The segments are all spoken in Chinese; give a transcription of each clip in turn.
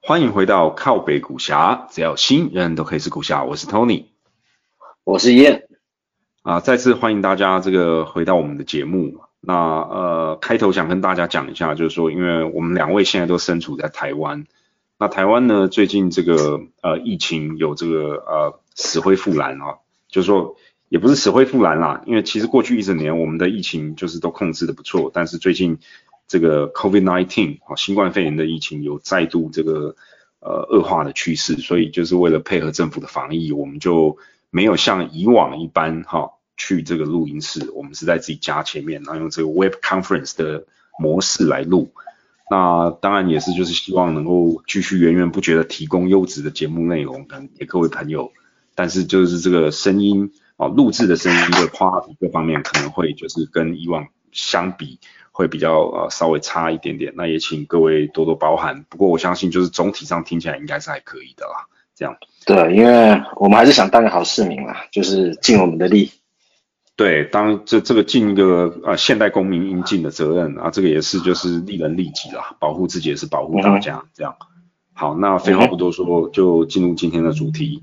欢迎回到靠北股侠，只要心，人人都可以是股侠。我是 Tony，我是燕。啊，再次欢迎大家这个回到我们的节目。那呃，开头想跟大家讲一下，就是说，因为我们两位现在都身处在台湾，那台湾呢最近这个呃疫情有这个呃死灰复燃啊，就是说也不是死灰复燃啦，因为其实过去一整年我们的疫情就是都控制的不错，但是最近。这个 COVID-19 啊，新冠肺炎的疫情有再度这个呃恶化的趋势，所以就是为了配合政府的防疫，我们就没有像以往一般哈去这个录音室，我们是在自己家前面，然后用这个 Web Conference 的模式来录。那当然也是就是希望能够继续源源不绝的提供优质的节目内容给各位朋友，但是就是这个声音啊录制的声音的 q u 各方面可能会就是跟以往相比。会比较呃稍微差一点点，那也请各位多多包涵。不过我相信就是总体上听起来应该是还可以的啦。这样对，因为我们还是想当个好市民啦，就是尽我们的力。对，当这这个尽一个呃现代公民应尽的责任啊，这个也是就是利人利己啦，保护自己也是保护大家。这样好，那废话不多说，就进入今天的主题。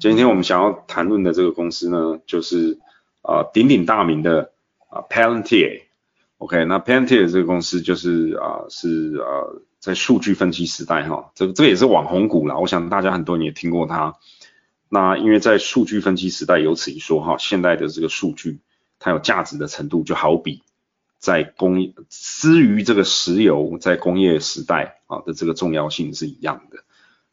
今天我们想要谈论的这个公司呢，就是啊鼎鼎大名的啊 Palantir。OK，那 Palantir 这个公司就是啊，是啊，在数据分析时代哈，这个这个也是网红股啦。我想大家很多人也听过它。那因为在数据分析时代有此一说哈，现在的这个数据它有价值的程度，就好比在工业之于这个石油在工业时代啊的这个重要性是一样的。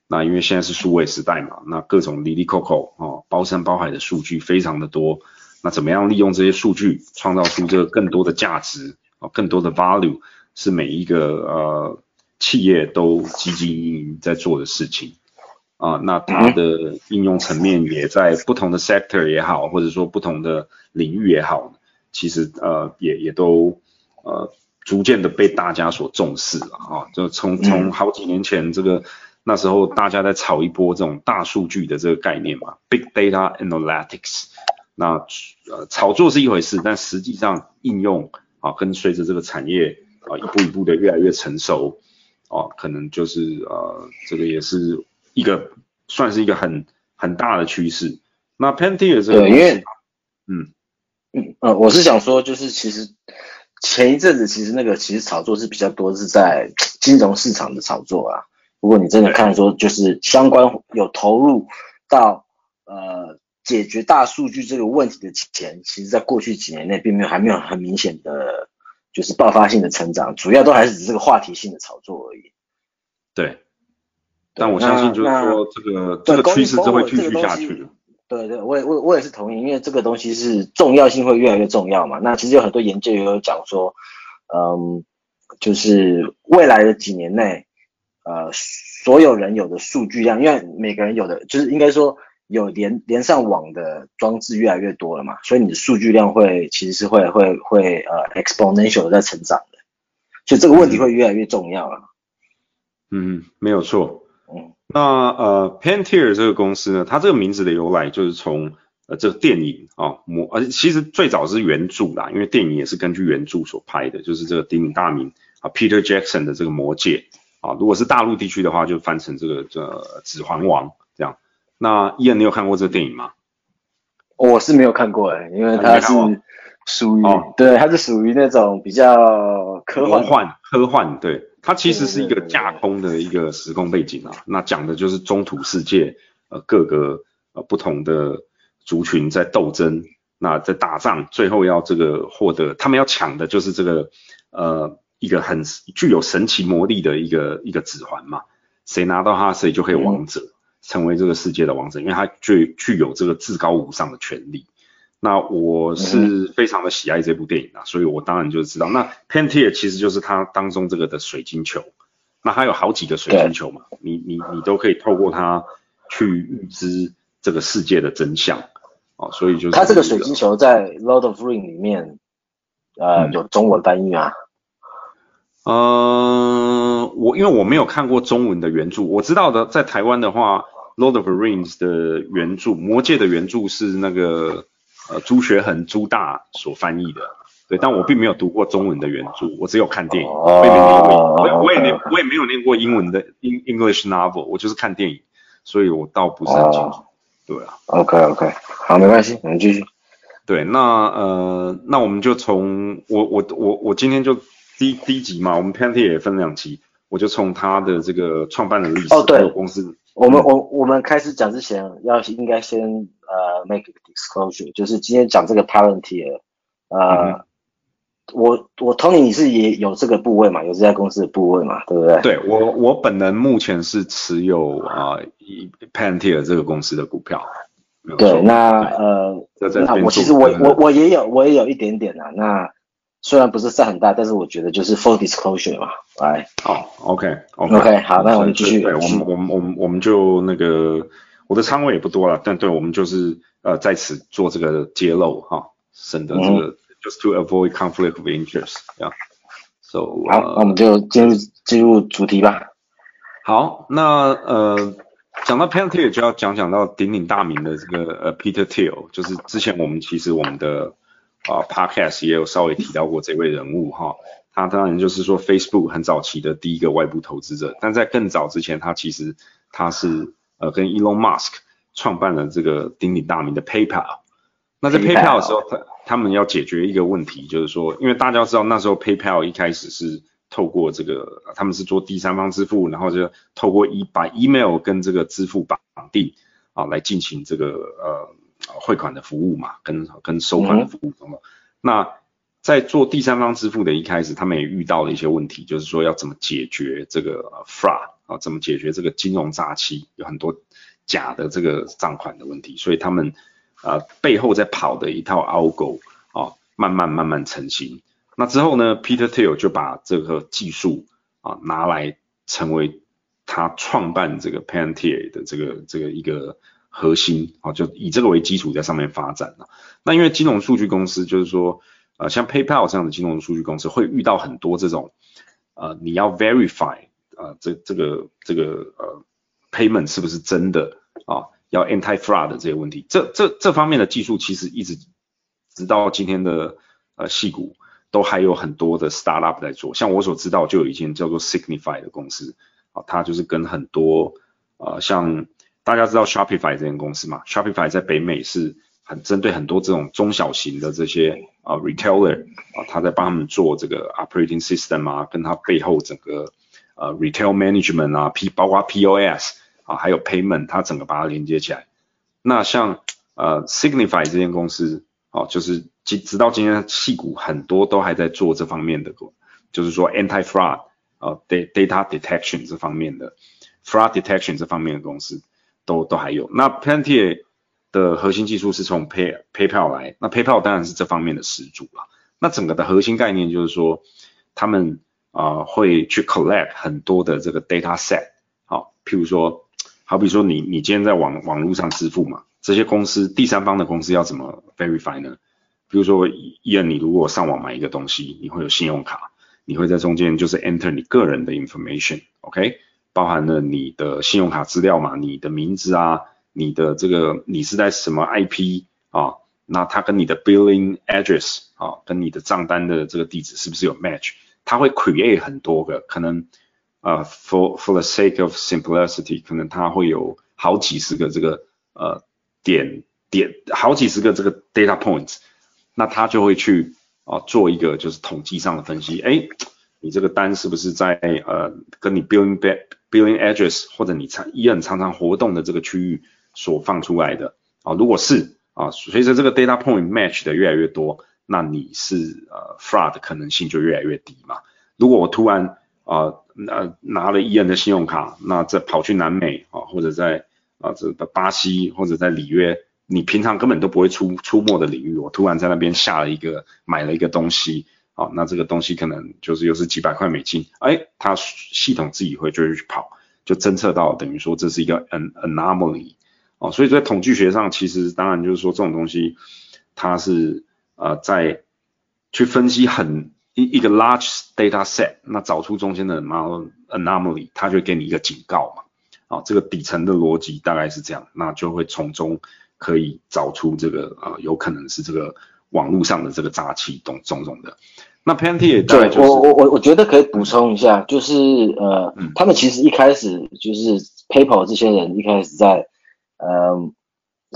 那因为现在是数位时代嘛，那各种 Lily Coco 哦，包山包海的数据非常的多。那怎么样利用这些数据创造出这个更多的价值啊，更多的 value 是每一个呃企业都积极在做的事情啊。那它的应用层面也在不同的 sector 也好，或者说不同的领域也好，其实呃也也都呃逐渐的被大家所重视了啊。就从从好几年前这个那时候大家在炒一波这种大数据的这个概念嘛，big data analytics。那呃炒作是一回事，但实际上应用啊，跟随着这个产业啊一步一步的越来越成熟啊，可能就是呃这个也是一个算是一个很很大的趋势。那 Pantier 这个对，因为嗯嗯呃，我是想说，就是其实前一阵子其实那个其实炒作是比较多，是在金融市场的炒作啊。如果你真的看说，就是相关有投入到呃。解决大数据这个问题的钱，其实在过去几年内并没有还没有很明显的，就是爆发性的成长，主要都还是只是个话题性的炒作而已。对，但我相信就是说这个这个趋势就会继续下去。对对，我也我我也是同意，因为这个东西是重要性会越来越重要嘛。那其实有很多研究也有讲说，嗯，就是未来的几年内，呃，所有人有的数据量，因为每个人有的就是应该说。有连连上网的装置越来越多了嘛，所以你的数据量会其实是会会会呃 exponential 的在成长的，所以这个问题会越来越重要了。嗯，没有错。嗯，那呃，Pantier 这个公司呢，它这个名字的由来就是从呃这个电影啊魔，而且其实最早是原著啦，因为电影也是根据原著所拍的，就是这个鼎鼎大名啊 Peter Jackson 的这个魔戒啊，如果是大陆地区的话，就翻成这个这指环王这样。那伊恩，你有看过这个电影吗？我是没有看过哎，因为它是属于对，它是属于那种比较科幻科幻，对，它其实是一个架空的一个时空背景啊。那讲的就是中土世界呃各个呃不同的族群在斗争，那在打仗，最后要这个获得，他们要抢的就是这个呃一个很具有神奇魔力的一个一个指环嘛，谁拿到它，谁就可以王者。成为这个世界的王者，因为他具具有这个至高无上的权利。那我是非常的喜爱这部电影啊，所以我当然就知道，那 p a n t i r 其实就是它当中这个的水晶球。那它有好几个水晶球嘛，你你你都可以透过它去预知这个世界的真相哦。所以就是它这个水晶球在 Lord of Ring 里面，呃有中文翻译啊？呃，我因为我没有看过中文的原著，我知道的在台湾的话，《Lord of Rings》的原著，《魔戒》的原著是那个呃朱学恒朱大所翻译的，对，但我并没有读过中文的原著，我只有看电影，我也没念过，我我也念我也没有念过英文的 English novel，我就是看电影，所以我倒不是很清楚，对啊。OK OK，好，没关系，我们继续。对，那呃，那我们就从我我我我今天就。第第一集嘛，我们 p a n t y 也分两集，我就从他的这个创办的历史，哦对，公司，我们我我们开始讲之前，要应该先呃 make disclosure，就是今天讲这个 Palantir，呃，我我 Tony 你是也有这个部位嘛，有这家公司的部位嘛，对不对？对我我本人目前是持有啊 Palantir 这个公司的股票，对，那呃，那我其实我我我也有我也有一点点啊，那。虽然不是占很大，但是我觉得就是 full disclosure 嘛，来，好，OK，OK，好，那我们继续，对，我们我们我们我们就那个我的仓位也不多了，但对我们就是呃在此做这个揭露哈，省得这个 just to avoid conflict of interest，这样，so 好，那我们就进入进入主题吧。好，那呃讲到 p a n t i r 就要讲讲到鼎鼎大名的这个呃 Peter Thiel，就是之前我们其实我们的。啊，Podcast 也有稍微提到过这位人物哈，他当然就是说 Facebook 很早期的第一个外部投资者，但在更早之前，他其实他是呃跟 Elon Musk 创办了这个鼎鼎大名的 PayPal。那在 PayPal 的时候，他他们要解决一个问题，就是说，因为大家知道那时候 PayPal 一开始是透过这个，他们是做第三方支付，然后就透过一把 email 跟这个支付绑定啊来进行这个呃。汇款的服务嘛，跟跟收款的服务等等。那在做第三方支付的一开始，他们也遇到了一些问题，就是说要怎么解决这个 fraud 啊，怎么解决这个金融诈欺，有很多假的这个账款的问题。所以他们啊背后在跑的一套 algo 啊，慢慢慢慢成型。那之后呢，Peter Thiel 就把这个技术啊拿来成为他创办这个 Palantir 的这个这个一个。核心啊，就以这个为基础在上面发展了。那因为金融数据公司就是说，呃，像 PayPal 这样的金融数据公司会遇到很多这种，呃，你要 verify 啊，这这个这个呃 payment 是不是真的啊，要 anti fraud 这些问题。这这这方面的技术其实一直直到今天的呃细股都还有很多的 startup 在做。像我所知道就有一间叫做 Signify 的公司啊，它就是跟很多呃像大家知道 Shopify 这间公司嘛？Shopify 在北美是很针对很多这种中小型的这些啊 retailer 啊，他在帮他们做这个 operating system 啊，跟他背后整个呃 retail management 啊，P 包括 POS 啊，还有 payment，它整个把它连接起来。那像呃 Signify 这间公司哦，就是直直到今天，细股很多都还在做这方面的，就是说 anti fraud 啊，data detection 这方面的 fraud detection 这方面的公司。都都还有，那 Palantir 的核心技术是从 Pay PayPal 来，那 PayPal 当然是这方面的始祖了。那整个的核心概念就是说，他们啊会去 collect 很多的这个 data set，好，譬如说，好比说你你今天在网网络上支付嘛，这些公司第三方的公司要怎么 verify 呢？比如说，一你如果上网买一个东西，你会有信用卡，你会在中间就是 enter 你个人的 information，OK？包含了你的信用卡资料嘛，你的名字啊，你的这个你是在什么 IP 啊？那它跟你的 billing address 啊，跟你的账单的这个地址是不是有 match？它会 create 很多个，可能呃 for for the sake of simplicity，可能它会有好几十个这个呃点点，好几十个这个 data points，那它就会去啊做一个就是统计上的分析，哎，你这个单是不是在呃跟你 billing back Billing address 或者你常依然常常活动的这个区域所放出来的啊，如果是啊，随着这个 data point match 的越来越多，那你是呃 fraud 的可能性就越来越低嘛。如果我突然啊拿拿了伊恩的信用卡，那这跑去南美啊，或者在啊这巴西或者在里约，你平常根本都不会出出没的领域，我突然在那边下了一个买了一个东西。哦，那这个东西可能就是又是几百块美金，哎，它系统自己会就会去跑，就侦测到，等于说这是一个 an anomaly，哦，所以在统计学上，其实当然就是说这种东西，它是呃在去分析很一一个 large data set，那找出中间的 anomaly，它就给你一个警告嘛。啊，这个底层的逻辑大概是这样，那就会从中可以找出这个呃，有可能是这个网络上的这个诈欺种种种的。那 p a n t y 对我我我我觉得可以补充一下，就是呃，他们其实一开始就是 PayPal 这些人一开始在呃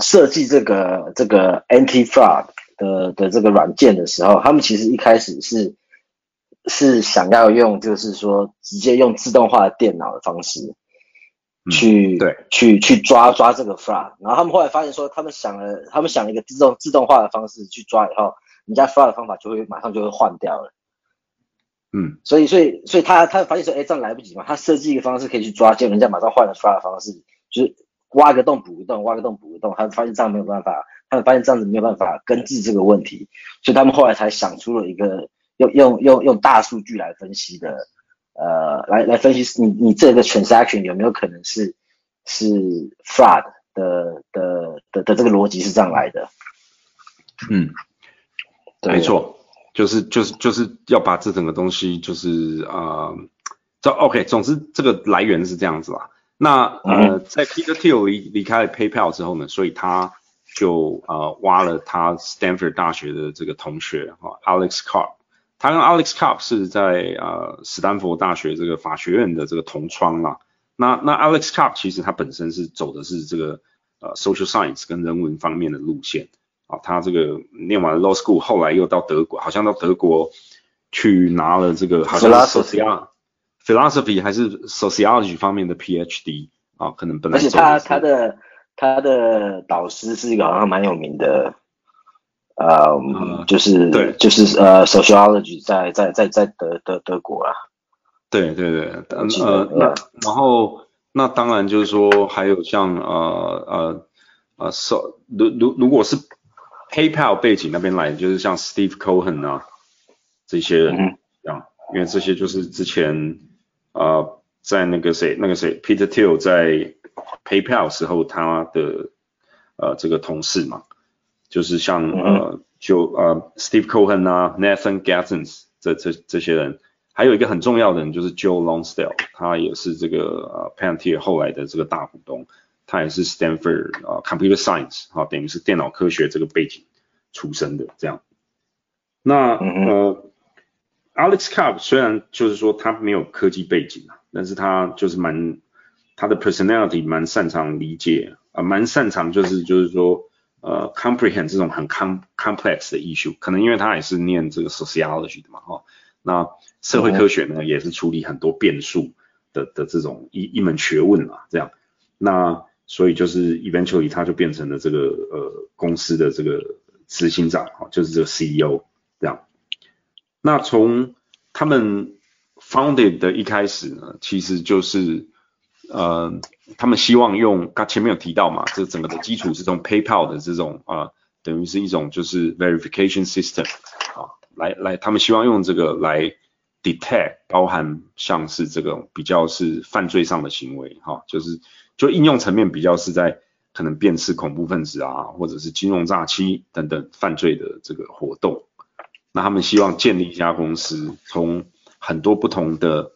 设计这个这个 Anti Fraud 的的这个软件的时候，他们其实一开始是是想要用就是说直接用自动化的电脑的方式。去对去去抓抓这个 fraud，然后他们后来发现说，他们想了他们想了一个自动自动化的方式去抓以后，人家 fraud 的方法就会马上就会换掉了。嗯，所以所以所以他他发现说，哎，这样来不及嘛，他设计一个方式可以去抓，结果人家马上换了 fraud 的方式，就是挖个洞补个洞，挖个洞补个洞，他们发现这样没有办法，他们发现这样子没有办法根治这个问题，所以他们后来才想出了一个用用用用大数据来分析的。呃，来来分析你你这个 transaction 有没有可能是是 fraud 的的的的这个逻辑是这样来的？嗯，没错，就是就是就是要把这整个东西就是啊，这 OK，总之这个来源是这样子啦。那呃，在 Peter Thiel 离离开了 PayPal 之后呢，所以他就呃挖了他 Stanford 大学的这个同学哈 Alex Carp。他跟 Alex Karp 是在呃斯坦福大学这个法学院的这个同窗啦。那那 Alex Karp 其实他本身是走的是这个呃 social science 跟人文方面的路线啊。他这个念完 law school，后来又到德国，好像到德国去拿了这个好像 philosophy 还是 sociology 方面的 PhD 啊，可能本来。而且他他的他的导师是一个好像蛮有名的。呃，就是对，就是呃，sociology 在在在在德德德国啊，对对对，呃，那然后那当然就是说还有像呃呃呃，so 如如如果是 PayPal 背景那边来，就是像 Steve Cohen 啊这些人这样，因为这些就是之前呃在那个谁那个谁 Peter Thiel 在 PayPal 时候他的呃这个同事嘛。就是像呃，就呃，Steve Cohen 啊，Nathan Gattens 这这这些人，还有一个很重要的人就是 Joe Longstell，他也是这个呃 Palantir 后来的这个大股东，他也是 Stanford 啊 Computer Science 哈，等于是电脑科学这个背景出身的这样。那呃，Alex Karp 虽然就是说他没有科技背景啊，但是他就是蛮他的 personality 蛮擅长理解啊，蛮擅长就是就是说。呃，comprehend 这种很 com complex 的 issue，可能因为他也是念这个 sociology 的嘛，哈，那社会科学呢也是处理很多变数的的这种一一门学问啊，这样，那所以就是 eventually 他就变成了这个呃公司的这个执行长，哈，就是这个 CEO 这样。那从他们 founded 的一开始呢，其实就是呃。他们希望用刚前面有提到嘛，这整个的基础是从 PayPal 的这种啊，等于是一种就是 verification system 啊，来来，他们希望用这个来 detect 包含像是这个比较是犯罪上的行为哈，就是就应用层面比较是在可能辨识恐怖分子啊，或者是金融诈欺等等犯罪的这个活动，那他们希望建立一家公司，从很多不同的。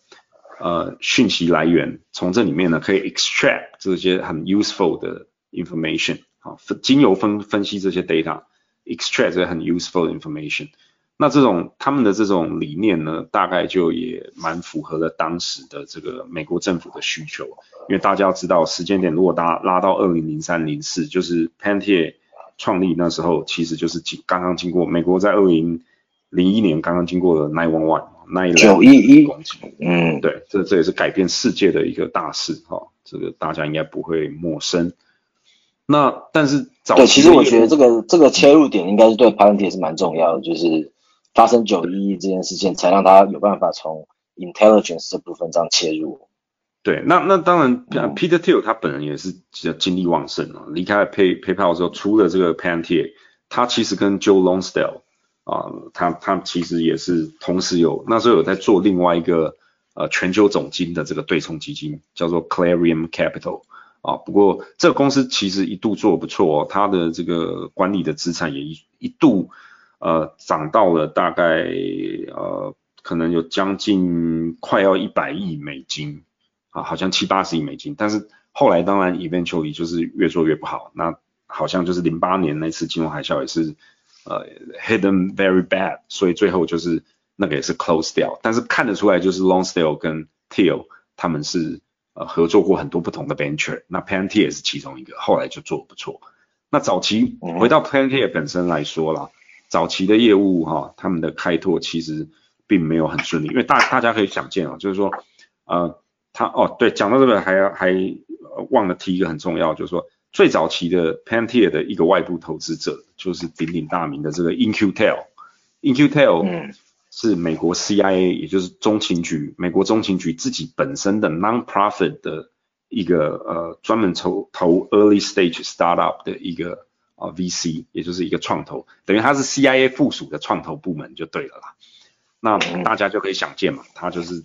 呃，讯息来源从这里面呢，可以 extract 这些很 useful 的 information，好，经由分分析这些 data，extract 这些很 useful 的 information。那这种他们的这种理念呢，大概就也蛮符合了当时的这个美国政府的需求。因为大家要知道，时间点如果拉拉到二零零三零四，就是 p a n t i e r 创立那时候，其实就是经刚刚经过美国在二零零一年刚刚经过了 nine one one。九一一，嗯，对，这这也是改变世界的一个大事哈，这个大家应该不会陌生。那但是早对，其实我觉得这个这个切入点应该是对 Palantir 是蛮重要的，就是发生九一一这件事情，才让他有办法从 intelligence 这部分这样切入。对，那那当然，Peter Thiel 他本人也是精力旺盛啊，离开 Pay PayPal 之后，除了这个 Palantir，他其实跟 Joe Longstell。啊，他他其实也是同时有那时候有在做另外一个呃全球总经的这个对冲基金，叫做 Clarion Capital 啊。不过这个公司其实一度做不错，它的这个管理的资产也一一度呃涨到了大概呃可能有将近快要一百亿美金啊，好像七八十亿美金，但是后来当然 eventually 就是越做越不好，那好像就是零八年那次金融海啸也是呃 hidden very bad，所以最后就是那个也是 close 掉，但是看得出来就是 Lonsdale 跟 Teal 他们是呃合作过很多不同的 venture，那 Palantir 也是其中一个，后来就做不错。那早期回到 Palantir 本身来说啦，早期的业务哈，他们的开拓其实并没有很顺利，因为大大家可以想见啊，就是说呃他哦对，讲到这个还要还忘了提一个很重要，就是说最早期的 Palantir 的一个外部投资者就是鼎鼎大名的这个 Incutel，Incutel 是美国 CIA 也就是中情局，美国中情局自己本身的 non-profit 的。一个呃专门投投 early stage startup 的一个啊 VC，也就是一个创投，等于它是 CIA 附属的创投部门就对了啦。那大家就可以想见嘛，它就是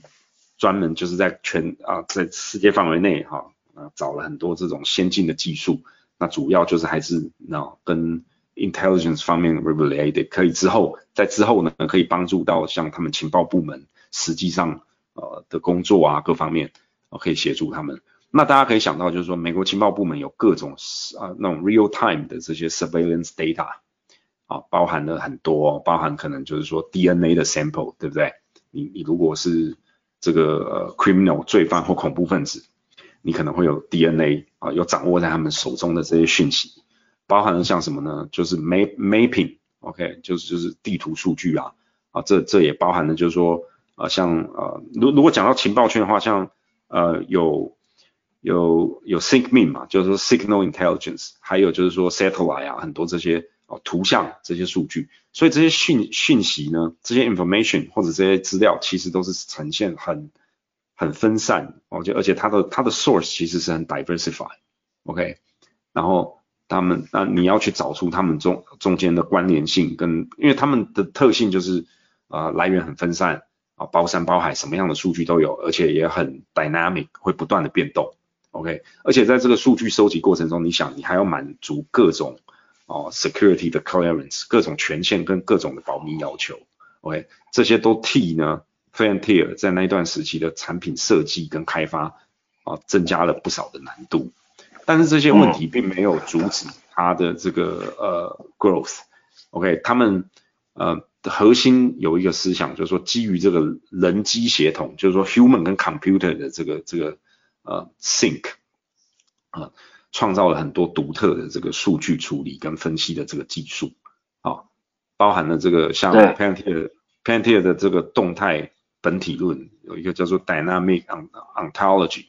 专门就是在全啊在世界范围内哈啊找了很多这种先进的技术，那主要就是还是那跟 intelligence 方面 related，可以之后在之后呢可以帮助到像他们情报部门实际上呃的工作啊各方面可以协助他们。那大家可以想到，就是说美国情报部门有各种啊那种 real time 的这些 surveillance data 啊，包含了很多，包含可能就是说 DNA 的 sample，对不对？你你如果是这个 criminal 罪犯或恐怖分子，你可能会有 DNA 啊，有掌握在他们手中的这些讯息，包含了像什么呢？就是 map mapping，OK，就是就是地图数据啊，啊这这也包含了就是说啊像呃如如果讲到情报圈的话，像呃有有有 s i n k m e 嘛，就是说 Signal Intelligence，还有就是说 Satellite 啊，很多这些哦图像这些数据，所以这些讯讯息呢，这些 information 或者这些资料，其实都是呈现很很分散，哦就而且它的它的 source 其实是很 diversified，OK，然后他们那你要去找出他们中中间的关联性跟，因为他们的特性就是啊来源很分散啊包山包海，什么样的数据都有，而且也很 dynamic，会不断的变动。OK，而且在这个数据收集过程中，你想你还要满足各种哦 security 的 clearance，各种权限跟各种的保密要求，OK，这些都替呢 f a n t i e r 在那一段时期的产品设计跟开发啊增加了不少的难度。但是这些问题并没有阻止它的这个呃 growth，OK，他们呃核心有一个思想，就是说基于这个人机协同，就是说 human 跟 computer 的这个这个。呃 sync 啊，创造了很多独特的这个数据处理跟分析的这个技术啊，包含了这个像 Palantir Palantir 的这个动态本体论，有一个叫做 Dynamic Ontology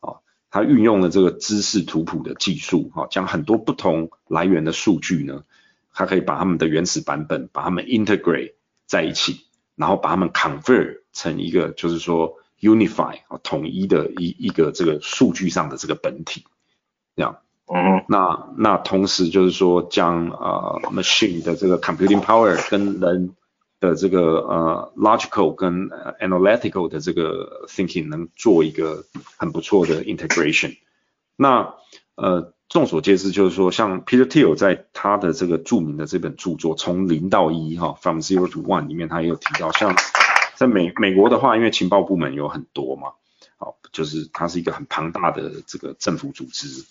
啊，它运用了这个知识图谱的技术啊，将很多不同来源的数据呢，它可以把它们的原始版本把它们 integrate 在一起，然后把它们 convert 成一个就是说。Unify 啊，统一的一一个这个数据上的这个本体，这样，嗯，那那同时就是说将呃 machine 的这个 computing power 跟人的这个呃 logical 跟 analytical 的这个 thinking 能做一个很不错的 integration。那呃众所皆知就是说，像 Peter Thiel 在他的这个著名的这本著作《从零到一》哈，From Zero to One 里面，他也有提到像。在美美国的话，因为情报部门有很多嘛，好，就是它是一个很庞大的这个政府组织。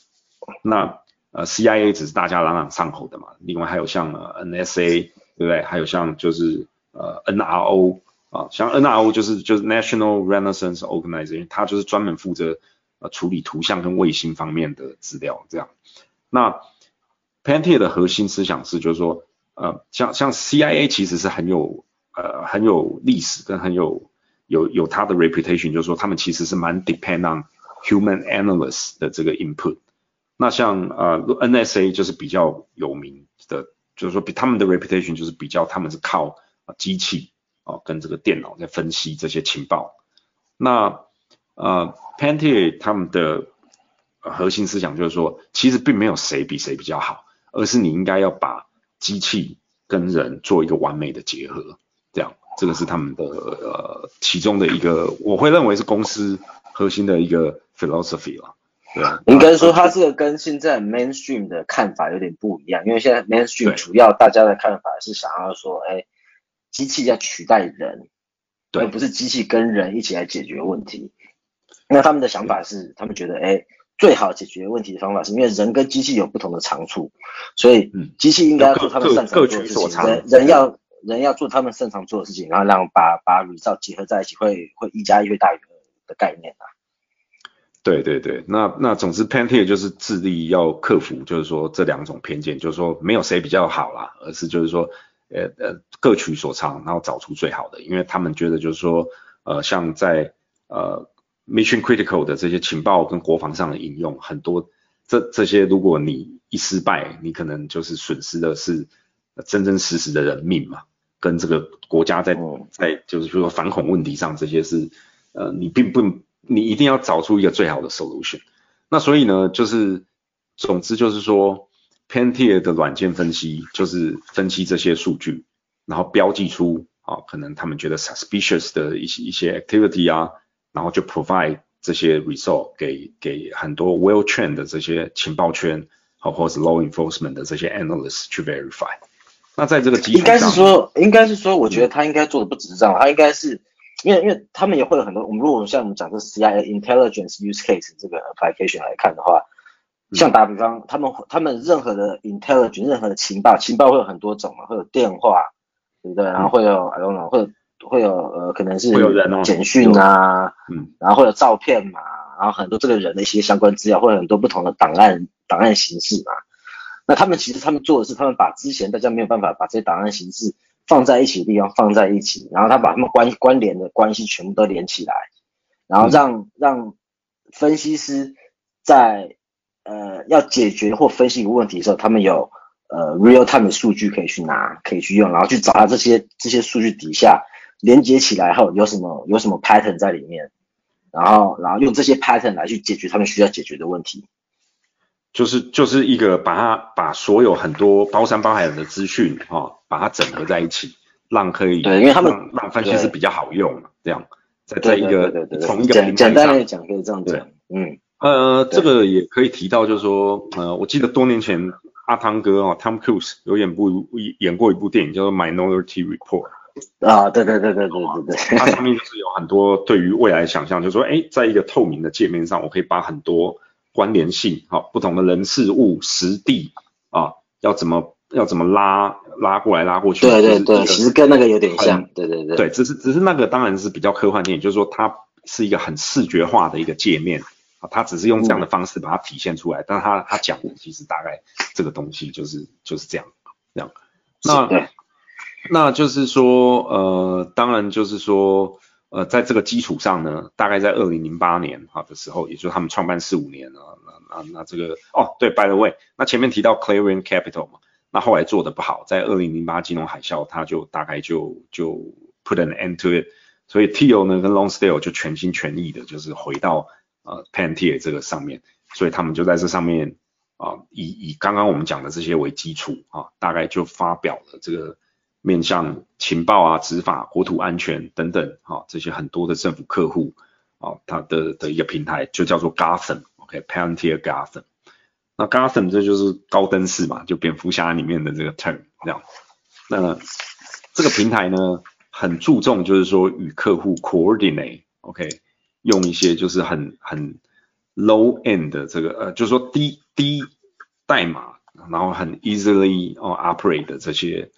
那呃 CIA 只是大家朗朗上口的嘛，另外还有像 NSA，对不对？还有像就是呃 NRO 啊，像 NRO 就是就是 National Renaissance Organization，它就是专门负责呃处理图像跟卫星方面的资料这样。那 Panther 的核心思想是，就是说呃像像 CIA 其实是很有。呃，很有历史跟很有有有它的 reputation，就是说他们其实是蛮 depend on human analysts 的这个 input。那像呃 NSA 就是比较有名的，就是说比他们的 reputation 就是比较他们是靠机器哦跟这个电脑在分析这些情报。那呃 p a n t e r 他们的核心思想就是说，其实并没有谁比谁比较好，而是你应该要把机器跟人做一个完美的结合。这样，这个是他们的呃其中的一个，我会认为是公司核心的一个 philosophy 了。对啊，应该说它这个跟现在 mainstream 的看法有点不一样，因为现在 mainstream 主要大家的看法是想要说，哎，机器要取代人，而不是机器跟人一起来解决问题。那他们的想法是，他们觉得，哎，最好解决问题的方法是因为人跟机器有不同的长处，所以机器应该要做他们擅长做的事情，人人要人要做他们擅长做的事情，然后让把把 result 结合在一起，会会一加一会大于二的概念啊。对对对，那那总之 p a n t e r 就是致力要克服，就是说这两种偏见，就是说没有谁比较好啦，而是就是说，呃呃各取所长，然后找出最好的，因为他们觉得就是说，呃像在呃 mission critical 的这些情报跟国防上的应用，很多这这些如果你一失败，你可能就是损失的是真真实实的人命嘛，跟这个国家在在就是说反恐问题上这些是，呃你并不。你一定要找出一个最好的 solution。那所以呢，就是总之就是说 p a n t i e r 的软件分析就是分析这些数据，然后标记出啊可能他们觉得 suspicious 的一些一些 activity 啊，然后就 provide 这些 result 给给很多 well trained 的这些情报圈，好或者是 law enforcement 的这些 analysts 去 verify。那在这个基础上，应该是说，应该是说，我觉得他应该做的不只是这样，他应该是。因为因为他们也会有很多，我们如果像我们讲这 CIA intelligence use case 这个 application 来看的话，像打比方，他们他们任何的 intelligence 任何的情报，情报会有很多种嘛，会有电话，对不对？然后会有 I don't know，会有会有呃可能是简讯啊，嗯，然后会有照片嘛，然后很多这个人的一些相关资料，会有很多不同的档案档案形式嘛。那他们其实他们做的是，他们把之前大家没有办法把这些档案形式。放在一起的地方放在一起，然后他把他们关关联的关系全部都连起来，然后让让分析师在呃要解决或分析一个问题的时候，他们有呃 real time 的数据可以去拿，可以去用，然后去找到这些这些数据底下连接起来后有什么有什么 pattern 在里面，然后然后用这些 pattern 来去解决他们需要解决的问题。就是就是一个把它把所有很多包山包海的资讯哈，把它整合在一起，让可以对，因为他们让分析是比较好用这样。在在一个从一个平台上，简单来讲可以这样讲，嗯呃，这个也可以提到，就是说呃，我记得多年前阿汤哥哦，Tom Cruise 有演部演过一部电影叫做 Minority Report 啊，对对对对对对对，它上面就是有很多对于未来想象，就是说哎，在一个透明的界面上，我可以把很多。关联性，好，不同的人事物实地啊，要怎么要怎么拉拉过来拉过去？对对对，其实跟那个有点像，对对对。对，只是只是那个当然是比较科幻电影，就是说它是一个很视觉化的一个界面啊，他只是用这样的方式把它体现出来，但是它它讲的其实大概这个东西就是就是这样这样。那那就是说呃，当然就是说。呃，在这个基础上呢，大概在二零零八年哈的时候，也就是他们创办四五年啊，那那那这个哦，对，by the way，那前面提到 Clearing Capital 嘛，那后来做的不好，在二零零八金融海啸，他就大概就就 put an end to it，所以 Tio 呢跟 Longstale 就全心全意的，就是回到呃 p a n t i e r 这个上面，所以他们就在这上面啊，以以刚刚我们讲的这些为基础啊，大概就发表了这个。面向情报啊、执法、国土安全等等，哈，这些很多的政府客户，啊，它的的一个平台就叫做 Gotham，OK，Pantier Gotham。那 Gotham 这就是高登市嘛，就蝙蝠侠里面的这个 term 这样。那这个平台呢，很注重就是说与客户 coordinate，OK，用一些就是很很 low end 的这个呃，就是说低低代码，然后很 easily 哦 operate 的这些。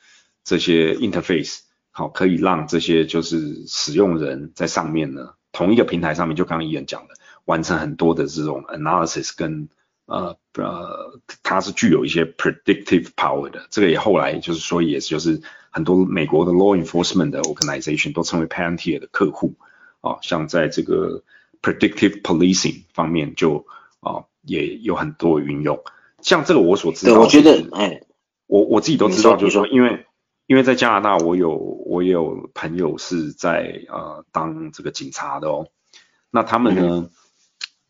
这些 interface 好，可以让这些就是使用人在上面呢，同一个平台上面，就刚刚伊人讲的，完成很多的这种 analysis 跟呃呃，它是具有一些 predictive power 的。这个也后来就是说，也就是很多美国的 law enforcement 的 organization 都称为 Palantir 的客户啊，像在这个 predictive policing 方面就啊也有很多运用。像这个我所知道，我觉得哎，我我自己都知道，就是说因为。因为在加拿大，我有我也有朋友是在呃当这个警察的哦，那他们呢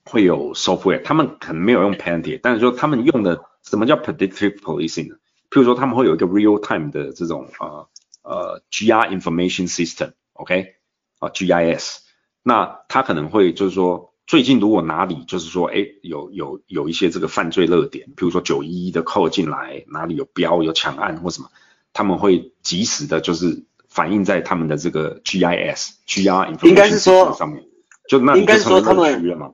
会有 software，他们可能没有用 Panty，但是说他们用的什么叫 predictive policing 呢？譬如说他们会有一个 real time 的这种呃呃 GR information system，OK 啊 GIS，那他可能会就是说最近如果哪里就是说，哎，有有有一些这个犯罪热点，比如说九一一的扣进来，哪里有标有抢案或什么，他们会及时的，就是反映在他们的这个 GIS、GR 应该是说上面，就那应该是说他们。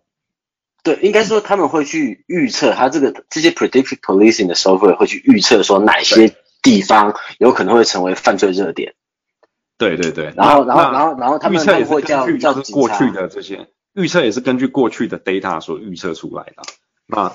对，应该说他们会去预测，他这个这些 predictive policing 的 software 会去预测说哪些地方有可能会成为犯罪热点。对对对。然后然后然后然后他们会叫叫过去的这些预测也是根据过去的 data 所预测出来的。那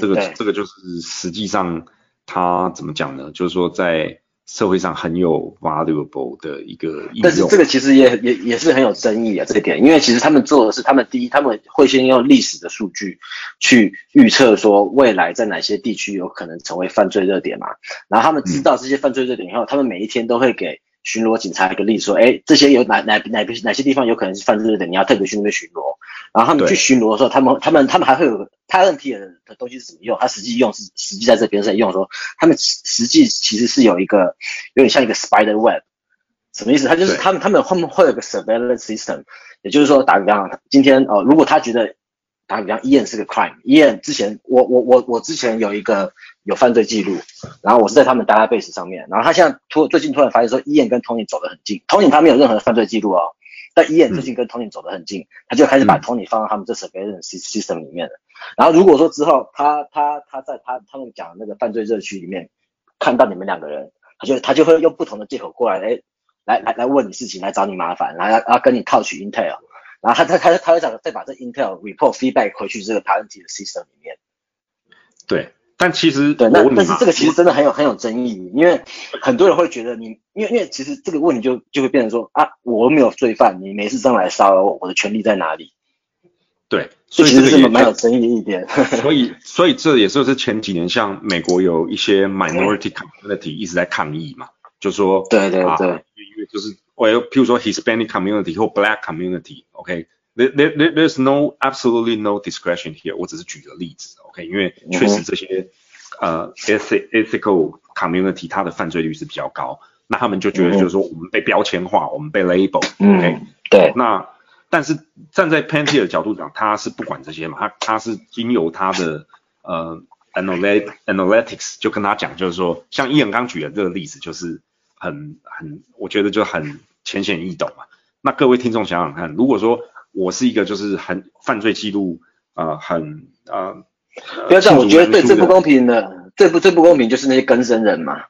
这个这个就是实际上他怎么讲呢？就是说在。社会上很有 valuable 的一个但是这个其实也也也是很有争议啊，这一点，因为其实他们做的是，他们第一，他们会先用历史的数据去预测说未来在哪些地区有可能成为犯罪热点嘛，然后他们知道这些犯罪热点以后，他们每一天都会给巡逻警察一个例子，说，哎，这些有哪哪哪哪些地方有可能是犯罪热点，你要特别去那边巡逻。然后他们去巡逻的时候，他们他们他们还会有 talent 的东西是怎么用？他实际用是实际在这边在用，说他们实际其实是有一个有点像一个 spider web，什么意思？他就是他们他们后面会有个 surveillance system，也就是说打个比方，今天哦，如果他觉得打个比方，Ian 是个 crime，Ian 之前我我我我之前有一个有犯罪记录，然后我是在他们 database 上面，然后他现在突最近突然发现说，Ian 跟 Tony 走得很近，Tony 他没有任何的犯罪记录哦。但伊恩最近跟 Tony 走得很近，他就开始把 Tony 放到他们这 surveillance system 里面了。然后如果说之后他他他在他他们讲的那个犯罪热区里面看到你们两个人，他就他就会用不同的借口过来，哎，来来来问你事情，来找你麻烦，然后要要跟你套取 intel，然后他他他他会讲再把这 intel report feedback 回去这个 parent 的 system 里面。对。但其实对，那但是这个其实真的很有很有争议，因为很多人会觉得你，因为因为其实这个问题就就会变成说啊，我没有罪犯，你没事上来骚扰我，我的权利在哪里？对，所以其实这个蛮有争议一点。所以所以这也是前几年像美国有一些 minority community 一直在抗议嘛，就说对对对，因为就是我有譬如说 Hispanic community 或 Black community，OK。There, there, there's no absolutely no discretion here。我只是举个例子，OK？因为确实这些呃 ethical community 它的犯罪率是比较高，那他们就觉得就是说我们被标签化，我们被 label，OK？对。那但是站在 p a n t y 的角度讲，他是不管这些嘛，他他是经由他的呃 analytics 就跟他讲，就是说像伊恩刚举的这个例子，就是很很我觉得就很浅显易懂嘛。那各位听众想想看，如果说我是一个就是很犯罪记录啊，很啊，不要这样，我觉得对最不公平的，最不最不公平就是那些更生人嘛。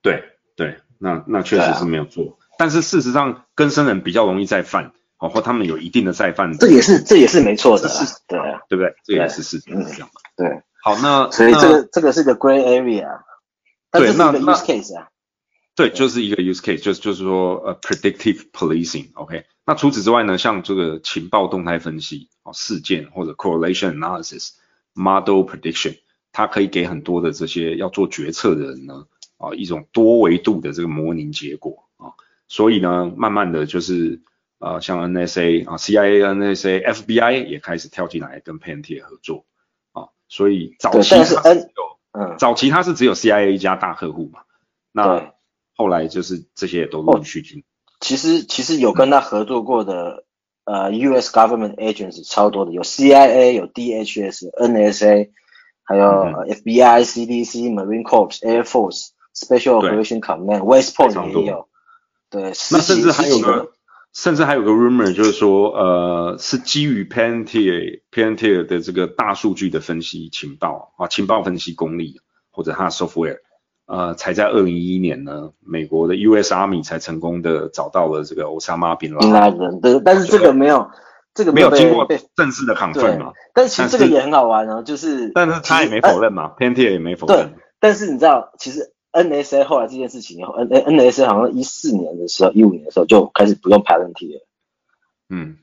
对对，那那确实是没有做，但是事实上更生人比较容易再犯，哦，或他们有一定的再犯，这也是这也是没错的，是，对对不对？这也是事实，这样对。好，那所以这个这个是个 gray area，对，那那 use case 啊，对，就是一个 use case，就是就是说呃 predictive policing，OK。那除此之外呢，像这个情报动态分析啊，事件或者 correlation analysis、model prediction，它可以给很多的这些要做决策的人呢啊一种多维度的这个模拟结果啊，所以呢，慢慢的就是啊像 NSA 啊、CIA、NSA、FBI 也开始跳进来跟 p a n t 合作啊，所以早期它是只有嗯。早期它是只有 CIA 一家大客户嘛，那后来就是这些也都陆续进。其实其实有跟他合作过的，呃，U.S. government agents 超多的，有 C.I.A. 有 D.H.S. N.S.A. 还有 F.B.I. C.D.C. Marine Corps Air Force Special Operation Command West Point 也有。对，那甚至还有个，甚至还有个 rumor 就是说，呃，是基于 Panther Panther 的这个大数据的分析情报啊，情报分析功力或者它的 software。呃，才在二零一一年呢，美国的 U.S. Army 才成功的找到了这个欧沙马宾拉人，对，但是这个没有，这个没有经过正式的 confirm 嘛？但是其实这个也很好玩哦，就是，但是他也没否认嘛 p a n t e r 也没否认。对，但是你知道，其实 N.S.A. 后来这件事情以后，N N.S.A. 好像一四年的时候，一五年的时候就开始不用 p a n t e r 了。嗯，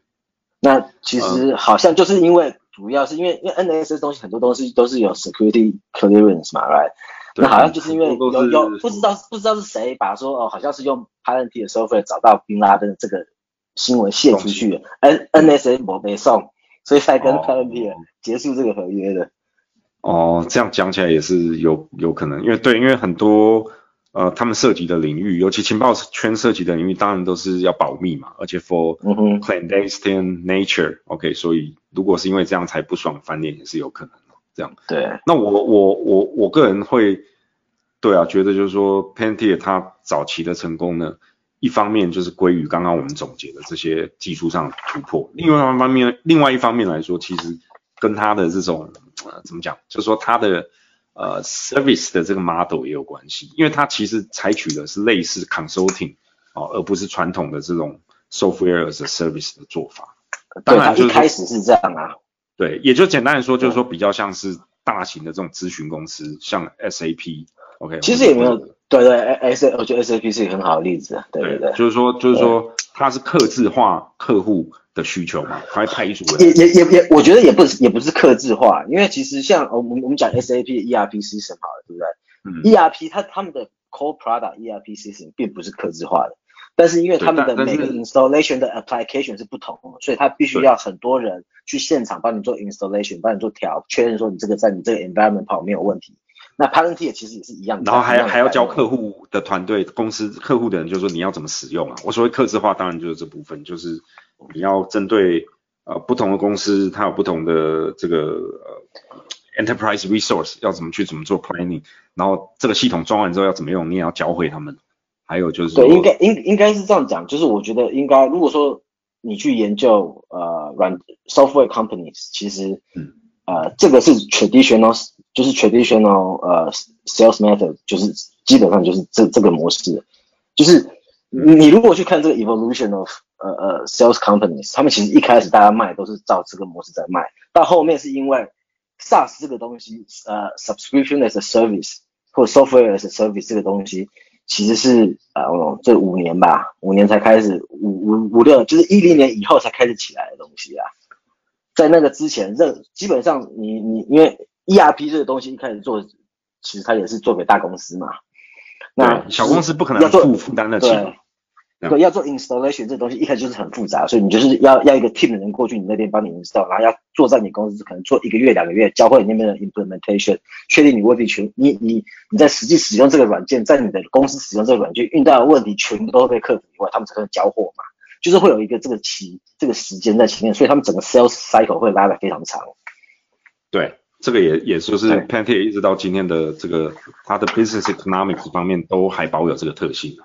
那其实好像就是因为，主要是因为因为 N.S.A. 东西很多东西都是有 security clearance 嘛，right？那好像就是因为有有不知道不知道是谁把说哦，好像是用 p a r e n t 的收费找到宾拉登这个新闻泄出去，N N S A 没没送，所以才跟 p a r e n t 结束这个合约的。哦，这样讲起来也是有有可能，因为对，因为很多呃，他们涉及的领域，尤其情报圈涉及的领域，当然都是要保密嘛，而且 for clandestine nature，OK，所以如果是因为这样才不爽翻脸也是有可能的，这样。对。那我我我我个人会，对啊，觉得就是说 p a n t e r 它早期的成功呢，一方面就是归于刚刚我们总结的这些技术上突破，另外一方面，另外一方面来说，其实跟它的这种呃怎么讲，就是说它的。呃，service 的这个 model 也有关系，因为它其实采取的是类似 consulting 哦，而不是传统的这种 software as a service 的做法。当然，一开始是这样啊。对，也就简单的说，就是说比较像是大型的这种咨询公司，像 SAP。OK，其实也没有，对对，S，我觉得 SAP 是一个很好的例子。对对对，就是说，就是说，它是客制化客户。的需求嘛，还派一组人，也也也也，我觉得也不是也不是克制化，因为其实像我们我们讲 SAP 的 ERP system 好了，对不对？嗯，ERP 它他们的 core product ERP system 并不是克制化的，但是因为他们的每个 installation 的 application 是不同的，所以他必须要很多人去现场帮你做 installation，帮你做调，确认说你这个在你这个 environment 跑没有问题。那 Palantir 其实也是一样的，然后还还要教客户的团队公司客户的人，就说你要怎么使用啊？我所谓客制化，当然就是这部分，就是。你要针对呃不同的公司，它有不同的这个呃 enterprise resource，要怎么去怎么做 planning，然后这个系统装完之后要怎么用，你也要教会他们。还有就是对，应该应应该是这样讲，就是我觉得应该，如果说你去研究呃软 software companies，其实嗯呃这个是 traditional，就是 traditional 呃 sales method，就是基本上就是这这个模式，就是你如果去看这个 evolution of 呃呃，sales companies，他们其实一开始大家卖都是照这个模式在卖，到后面是因为 SaaS 这个东西，呃，subscription as a service 或 software as a service 这个东西，其实是呃这五年吧，五年才开始，五五五六，就是一零年以后才开始起来的东西啊。在那个之前，任基本上你你因为 ERP 这个东西一开始做，其实它也是做给大公司嘛，那小公司不可能要做负担得起。对，要做 installation 这东西一开始就是很复杂，所以你就是要要一个 team 的人过去你那边帮你 install，然后要坐在你公司可能做一个月两个月，教会你那边的 implementation，确定你问题全你你你在实际使用这个软件，在你的公司使用这个软件遇到的问题全部都会被克服以外，他们才能交货嘛，就是会有一个这个期这个时间在前面，所以他们整个 sales cycle 会拉得非常长。对，这个也也就是 p a n t e 一直到今天的这个它的 business economics 方面都还保有这个特性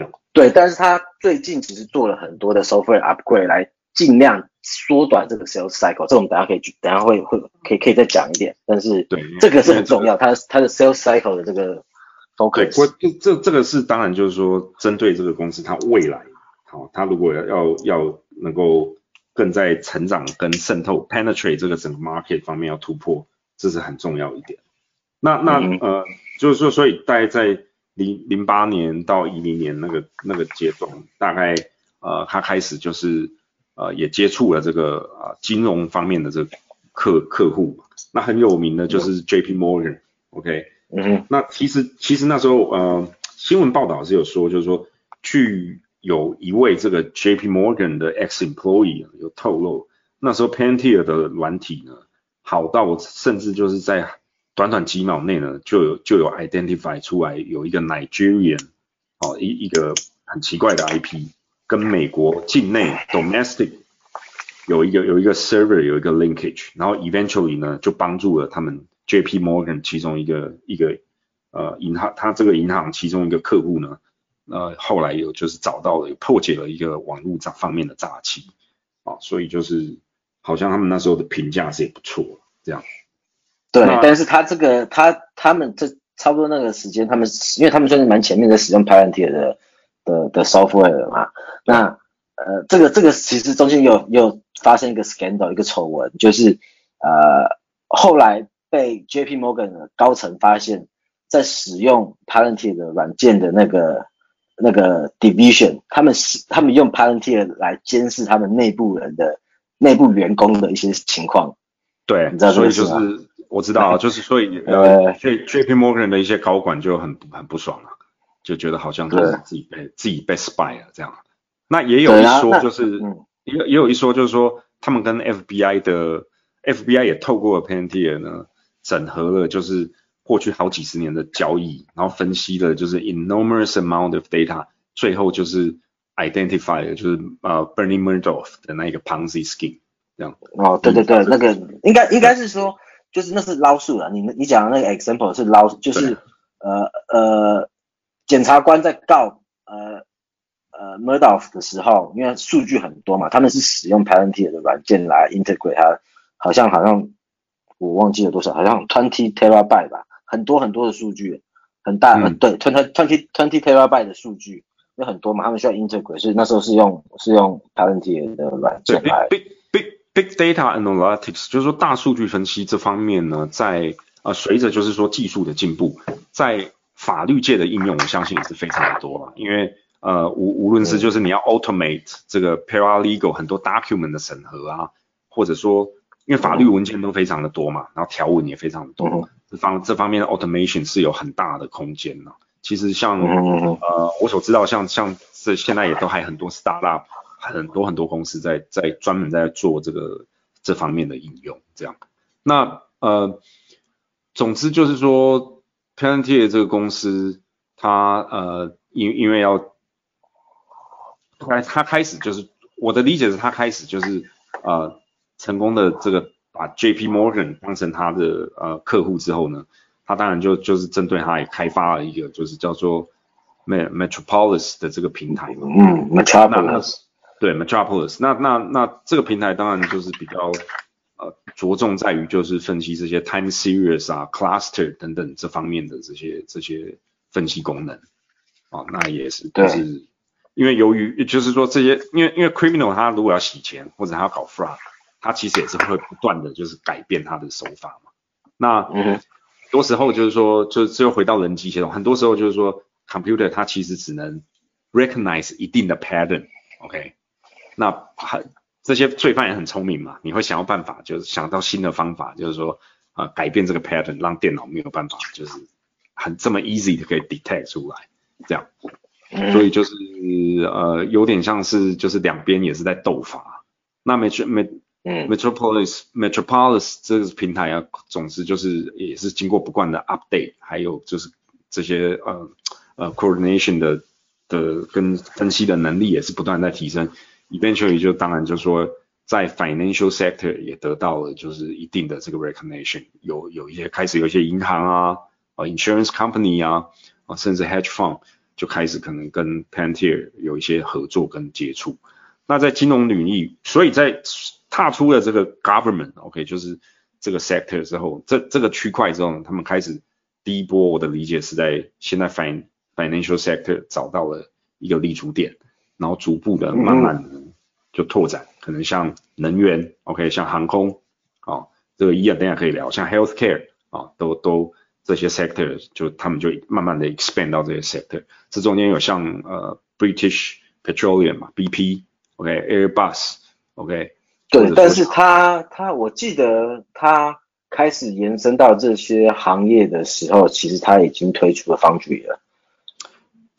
啊。对，但是他最近其实做了很多的 software upgrade 来尽量缩短这个 sales cycle，这种等下可以等下会会可以可以再讲一点，但是对这个是很重要，它它的 sales cycle 的这个 focus。对，这这个是当然就是说针对这个公司它未来，好，它如果要要要能够更在成长跟渗透 penetrate 这个整个 market 方面要突破，这是很重要一点。那那呃，就是说所以大家在。零零八年到一零年那个那个阶段，大概呃他开始就是呃也接触了这个啊金融方面的这个客客户，那很有名的就是 J P Morgan，OK，嗯，那其实其实那时候呃新闻报道是有说，就是说去有一位这个 J P Morgan 的 ex employee 有透露，那时候 Panther 的软体呢好到甚至就是在短短几秒内呢，就有就有 identify 出来有一个 Nigerian 哦一一个很奇怪的 IP，跟美国境内 domestic 有一个有一个 server 有一个 linkage，然后 eventually 呢就帮助了他们 JP Morgan 其中一个一个呃银行，他这个银行其中一个客户呢，呃后来有就是找到了破解了一个网络诈方面的诈欺，啊，所以就是好像他们那时候的评价是也不错这样。对，但是他这个他他们这差不多那个时间，他们因为他们算是蛮前面的使用 Palantir 的的的 software 嘛，那呃这个这个其实中间有有发生一个 scandal 一个丑闻，就是呃后来被 JP Morgan 的高层发现，在使用 Palantir 的软件的那个那个 division，他们是他们用 Palantir 来监视他们内部人的内部员工的一些情况，对，你知道所以就是。我知道啊，就是所以呃，J J P Morgan 的一些高管就很很不爽了，就觉得好像是自己被自己被 spy 了这样。那也有一说就是，也也有一说就是说，他们跟 F B I 的 F B I 也透过 Palantir 呢整合了，就是过去好几十年的交易，然后分析了就是 enormous amount of data，最后就是 identify 就是呃 Bernie Madoff 的那一个 Ponzi scheme 这样。哦，对对对，那个应该应该是说，就是那是捞数了。你你讲的那个 example 是捞，就是呃呃，检察官在告呃呃 Murdoch 的时候，因为数据很多嘛，他们是使用 Palantir 的软件来 integrate 它，好像好像我忘记了多少，好像 twenty terabyte 吧。很多很多的数据，很大，对，twenty twenty twenty terabyte 的数据，有很多嘛，他们需要 integrate，所以那时候是用是用 Palantir 的软件来。Big data analytics 就是说大数据分析这方面呢，在呃随着就是说技术的进步，在法律界的应用，我相信也是非常的多了，因为呃无无论是就是你要 automate 这个 paralegal 很多 document 的审核啊，或者说因为法律文件都非常的多嘛，然后条文也非常的多。这方这方面的 automation 是有很大的空间的。其实像呃我所知道，像像这现在也都还很多 startup，很多很多公司在在专门在做这个这方面的应用。这样，那呃总之就是说，Palantir 这个公司，它呃因因为要，开它开始就是我的理解是，它开始就是呃成功的这个。把 J.P. Morgan 当成他的呃客户之后呢，他当然就就是针对它也开发了一个就是叫做 Metropolis 的这个平台嘛。嗯，Metropolis。对，Metropolis。那那那这个平台当然就是比较呃着重在于就是分析这些 time series 啊、cluster 等等这方面的这些这些分析功能。哦，那也是就是因为由于就是说这些因为因为 criminal 他如果要洗钱或者他要搞 fraud。它其实也是会不断的就是改变它的手法嘛。那很多时候就是说，就这又回到人机系统，很多时候就是说，computer 它其实只能 recognize 一定的 pattern，OK？那很这些罪犯也很聪明嘛，你会想要办法，就是想到新的方法，就是说啊改变这个 pattern，让电脑没有办法就是很这么 easy 的可以 detect 出来，这样。所以就是呃有点像是就是两边也是在斗法。那没没。嗯，Metropolis Metropolis 这个平台啊，总之就是也是经过不断的 update，还有就是这些呃呃 coordination 的的跟分析的能力也是不断在提升，eventually 就当然就是说在 financial sector 也得到了就是一定的这个 recognition，有有一些开始有一些银行啊啊 insurance company 啊啊甚至 hedge fund 就开始可能跟 Pantier 有一些合作跟接触，那在金融领域，所以在踏出了这个 government，OK，就是这个 sector 之后，这这个区块之后，他们开始第一波，我的理解是在现在 fin financial sector 找到了一个立足点，然后逐步的慢慢的就拓展，可能像能源，OK，像航空，哦，这个一样等下可以聊，像 healthcare 啊，都都这些 sector 就他们就慢慢的 expand 到这些 sector，这中间有像呃 British Petroleum 嘛，BP，OK，Airbus，OK。对，但是他他我记得他开始延伸到这些行业的时候，其实他已经推出了方局了。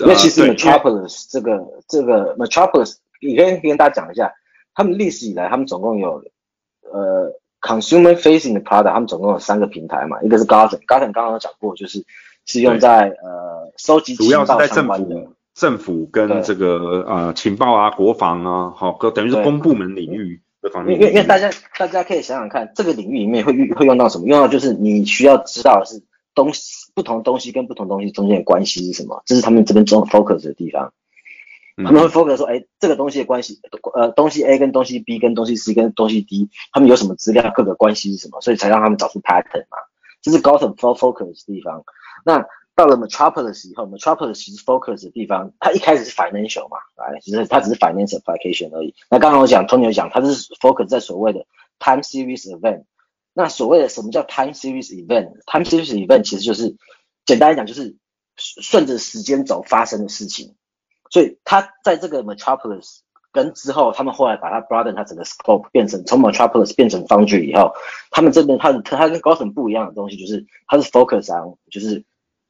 因为其实 Metropolis 这个这个 Metropolis，你可以跟大家讲一下，他们历史以来，他们总共有呃 consumer facing 的 product，他们总共有三个平台嘛，一个是 Garden，Garden 刚刚讲过，就是是用在呃收集主要是在政府政府跟这个呃情报啊、国防啊，好，等于是公部门领域这方面。因为因为大家大家可以想想看，这个领域里面会会用到什么？用到就是你需要知道的是东西不同东西跟不同东西中间的关系是什么，这是他们这边中 focus 的地方。他们会 focus 说，哎，这个东西的关系，呃，东西 A 跟东西 B 跟东西 C 跟东西 D，他们有什么资料，各个关系是什么，所以才让他们找出 pattern 嘛。这是高层 focus 的地方。那到了 Metropolis 以后，Metropolis 其实 focus 的地方，它一开始是 financial 嘛，来，其实它只是 financial application 而已。那刚刚我讲，Tony 讲，它是 focus 在所谓的 time series event。那所谓的什么叫 time series event？time series event 其实就是简单来讲，就是顺着时间轴发生的事情。所以它在这个 Metropolis 跟之后，他们后来把它 broaden 它整个 scope 变成从 Metropolis 变成 Foundry 以后，他们这边它它跟高层不一样的东西，就是它是 focus on 就是。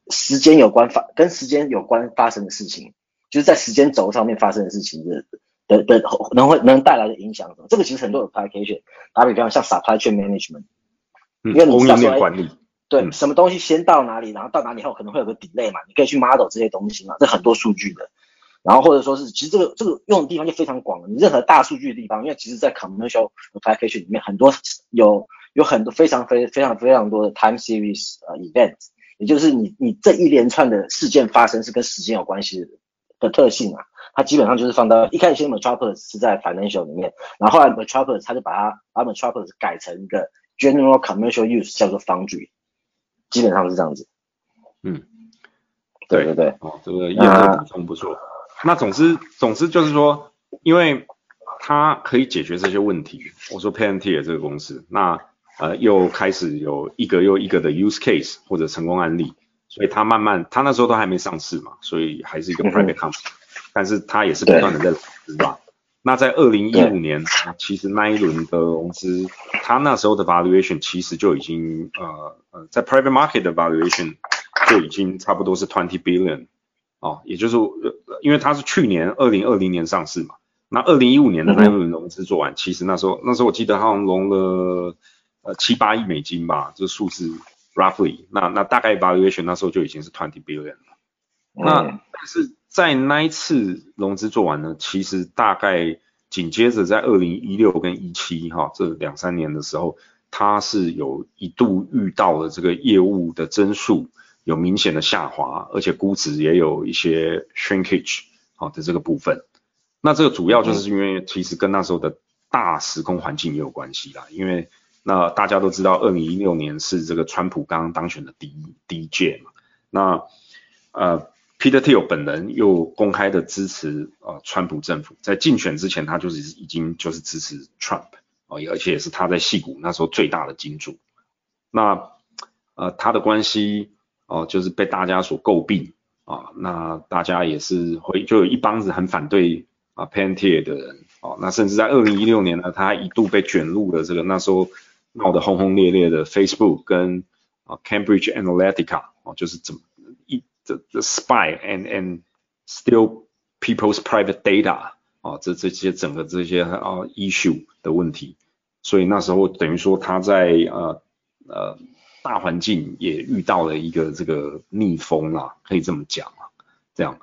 时间有关发跟时间有关发生的事情，就是在时间轴上面发生的事情的的的能会能带来的影响，这个其实很多有 application，打比方像 supply chain management，嗯，供应链管理，对，什么东西先到哪里，然后到哪里后可能会有个 delay 嘛，你可以去 model 这些东西嘛，这很多数据的。然后或者说是，其实这个这个用的地方就非常广了。你任何大数据的地方，因为其实在 commercial application 里面，很多有有很多非常非非常非常多的 time series 呃 event，也就是你你这一连串的事件发生是跟时间有关系的的特性啊，它基本上就是放到一开始先 metropolis 是在 financial 里面，然后后来 metropolis 它就把它把 metropolis 改成一个 general commercial use 叫做 foundry，基本上是这样子。嗯，对对对，哦，这个验证补充不错。那总之，总之就是说，因为它可以解决这些问题。我说 Palantir 这个公司，那呃又开始有一个又一个的 use case 或者成功案例，所以它慢慢，它那时候都还没上市嘛，所以还是一个 private company，但是它也是不断的在融资吧。那在二零一五年，其实那一轮的融资，它那时候的 valuation 其实就已经呃呃在 private market 的 valuation 就已经差不多是 twenty billion。哦，也就是呃，因为它是去年二零二零年上市嘛，那二零一五年的那一轮融资做完，其实那时候那时候我记得好像融了呃七八亿美金吧，这数字 roughly，那那大概 valuation 那时候就已经是 twenty billion 了。那但是在那一次融资做完呢，其实大概紧接着在二零一六跟一七哈这两三年的时候，它是有一度遇到了这个业务的增速。有明显的下滑，而且估值也有一些 shrinkage 好的这个部分。那这个主要就是因为其实跟那时候的大时空环境也有关系啦。因为那大家都知道，二零一六年是这个川普刚刚当选的第一第一届嘛。那呃，Peter Thiel 本人又公开的支持呃川普政府，在竞选之前他就是已经就是支持 Trump 哦，而且也是他在戏谷那时候最大的金主。那呃他的关系。哦，就是被大家所诟病啊，那大家也是会就有一帮子很反对啊 p a n t i r 的人哦，那甚至在二零一六年呢，他一度被卷入了这个那时候闹得轰轰烈烈的 Facebook 跟啊 Cambridge Analytica 哦，就是怎么一这这 spy and and steal people's private data 啊，这这些整个这些啊 issue 的问题，所以那时候等于说他在呃呃。大环境也遇到了一个这个逆风啦，可以这么讲啊，这样，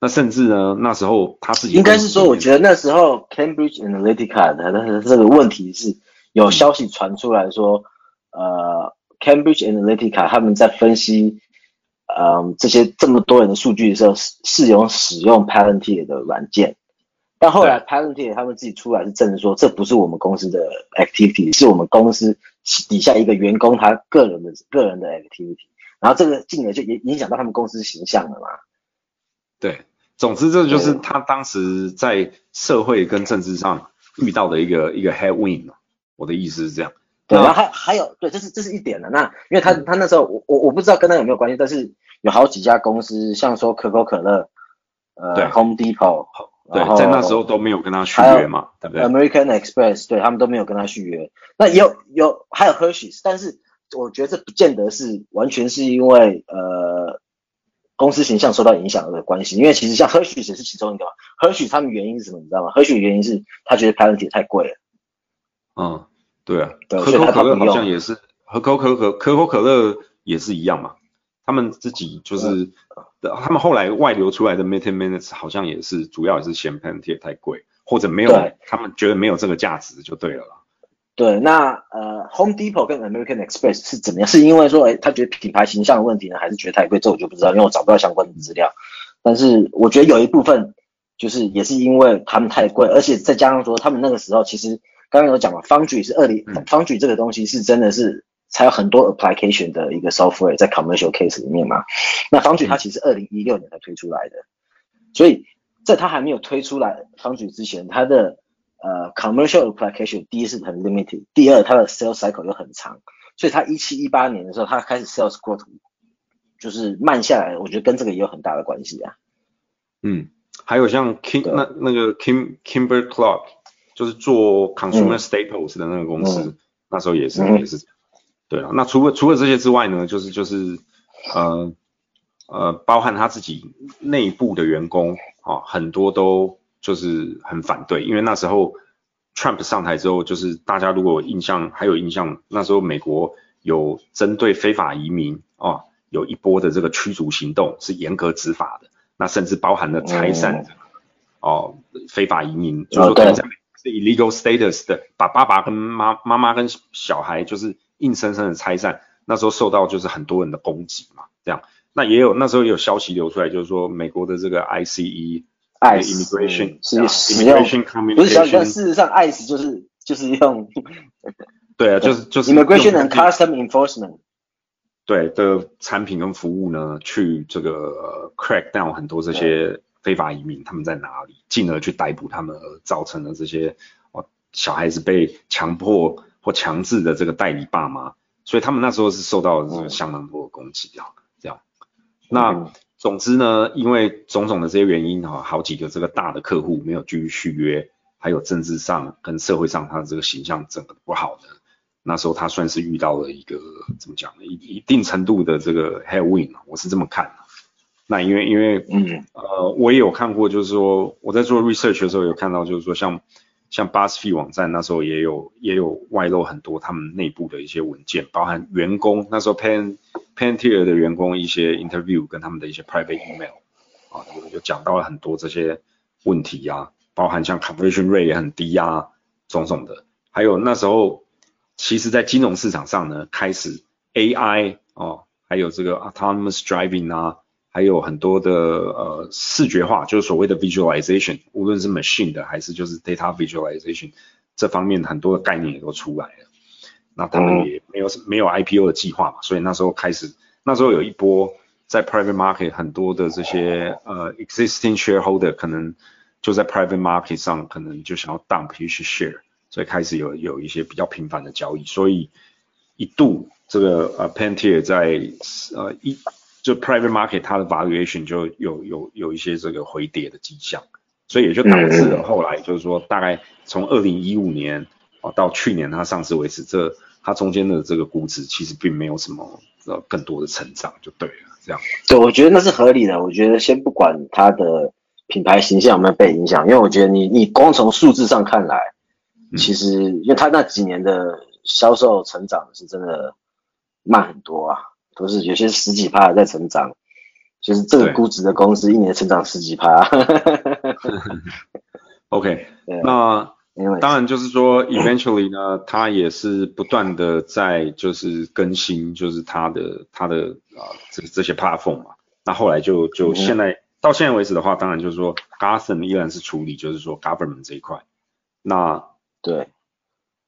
那甚至呢，那时候他自己应该是说，我觉得那时候 Cambridge Analytica 的这个问题是有消息传出来说，呃，Cambridge Analytica 他们在分析，嗯，这些这么多人的数据的时候，是是用使用 Palantir 的软件。但后来 Palantir 他们自己出来是证实说，这不是我们公司的 activity，是我们公司底下一个员工他个人的个人的 activity，然后这个进而就影影响到他们公司形象了嘛？对，总之这就是他当时在社会跟政治上遇到的一个一个 headwind 我的意思是这样。对，然后还还有，对，这是这是一点的。那因为他他那时候我我我不知道跟他有没有关系，但是有好几家公司，像说可口可乐，呃，Home Depot。对，在那时候都没有跟他续约嘛，对不对？American Express，对他们都没有跟他续约。那也有有还有 Hershey's，但是我觉得这不见得是完全是因为呃公司形象受到影响的关系，因为其实像 Hershey's 也是其中一个。Hershey 他们原因是什么？你知道吗？Hershey 原因是他觉得排卵铁太贵了。嗯，对啊，可口可乐好像也是，可口可可可口可乐也是一样嘛。他们自己就是，他们后来外流出来的 minutes 好像也是主要也是嫌 p a n t i 太贵，或者没有，他们觉得没有这个价值就对了啦。对，那呃 Home Depot 跟 American Express 是怎么样？是因为说，哎，他觉得品牌形象的问题呢，还是觉得太贵？这我就不知道，因为我找不到相关的资料。但是我觉得有一部分就是也是因为他们太贵，而且再加上说他们那个时候其实刚刚有讲嘛，Foundry 是二零，Foundry 这个东西是真的是。才有很多 application 的一个 software 在 commercial case 里面嘛，那方举它其实二零一六年才推出来的，所以在它还没有推出来方举之前，它的呃 commercial application 第一是很 limited，第二它的 sales cycle 又很长，所以它一七一八年的时候，它开始 sales growth 就是慢下来，我觉得跟这个也有很大的关系啊。嗯，还有像 Kim 那那个 Kim Kimber Clark 就是做 consumer staples 的那个公司，那时候也是也是。对啊，那除了除了这些之外呢，就是就是呃呃，包含他自己内部的员工啊，很多都就是很反对，因为那时候 Trump 上台之后，就是大家如果印象还有印象，那时候美国有针对非法移民啊，有一波的这个驱逐行动是严格执法的，那甚至包含了拆散哦非法移民，就是说在是 illegal status 的，把爸爸跟妈妈妈跟小孩就是硬生生的拆散，那时候受到就是很多人的攻击嘛，这样，那也有那时候也有消息流出来，就是说美国的这个 ICE。immigration 是使用，不是想，但事实上，ICE 就是就是用，对啊，就是就是 immigration and custom enforcement，对的产品跟服务呢，去这个 crack down 很多这些非法移民他们在哪里，进而去逮捕他们，而造成了这些哦小孩子被强迫或强制的这个代理爸妈，所以他们那时候是受到相当多的攻击啊，这样，那。总之呢，因为种种的这些原因哈，好几个这个大的客户没有继续续约，还有政治上跟社会上他的这个形象整个不好的，那时候他算是遇到了一个怎么讲呢？一一定程度的这个 headwind，我是这么看的。那因为因为嗯呃，我也有看过，就是说我在做 research 的时候有看到，就是说像。像 BuzzFeed 网站那时候也有也有外露很多他们内部的一些文件，包含员工那时候 Pan Pantier 的员工一些 interview 跟他们的一些 private email 啊，有有讲到了很多这些问题啊，包含像 conversion rate 也很低啊，种种的，还有那时候其实在金融市场上呢，开始 AI 哦，还有这个 autonomous driving 啊。还有很多的呃视觉化，就是所谓的 visualization，无论是 machine 的还是就是 data visualization 这方面很多的概念也都出来了。那他们也没有没有 IPO 的计划嘛，所以那时候开始，那时候有一波在 private market 很多的这些呃 existing shareholder 可能就在 private market 上可能就想要 dump 一些 share，所以开始有有一些比较频繁的交易，所以一度这个呃 Pantier 在呃一。就 private market 它的 valuation 就有有有一些这个回跌的迹象，所以也就导致了后来就是说大概从二零一五年哦到去年它上市为止，这它中间的这个估值其实并没有什么呃更多的成长就对了，这样。对，我觉得那是合理的。我觉得先不管它的品牌形象有没有被影响，因为我觉得你你光从数字上看来，其实因为它那几年的销售成长是真的慢很多啊。都是有些十几趴在成长，就是这个估值的公司一年成长十几趴。OK，那当然就是说，eventually 呢，它也是不断的在就是更新，就是它的它的啊这这些 platform 嘛。那后来就就现在到现在为止的话，当然就是说，Gotham 依然是处理就是说 government 这一块。那对，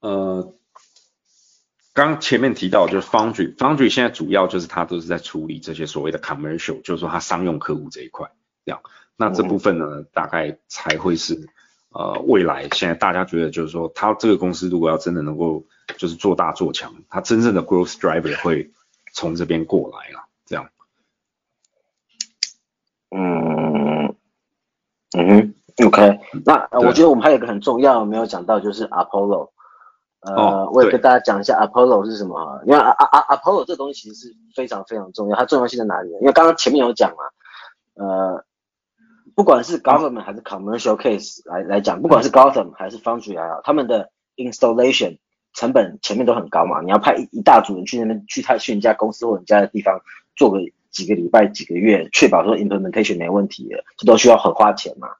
呃。刚前面提到就是 Foundry，Foundry 现在主要就是它都是在处理这些所谓的 commercial，就是说它商用客户这一块，这样。那这部分呢，大概才会是呃未来现在大家觉得就是说，它这个公司如果要真的能够就是做大做强，它真正的 growth driver 会从这边过来了，这样。嗯嗯，OK，那我觉得我们还有一个很重要没有讲到，就是 Apollo。呃，我也跟大家讲一下 Apollo 是什么，因为啊啊 Apollo 这东西其实是非常非常重要，它重要性在哪里？因为刚刚前面有讲嘛，呃，不管是 government 还是 commercial case 来来讲，不管是 government 还是 foundry 也好，他们的 installation 成本前面都很高嘛，你要派一一大组人去那边去他去人家公司或人家的地方做个几个礼拜几个月，确保说 implementation 没问题的，这都需要很花钱嘛。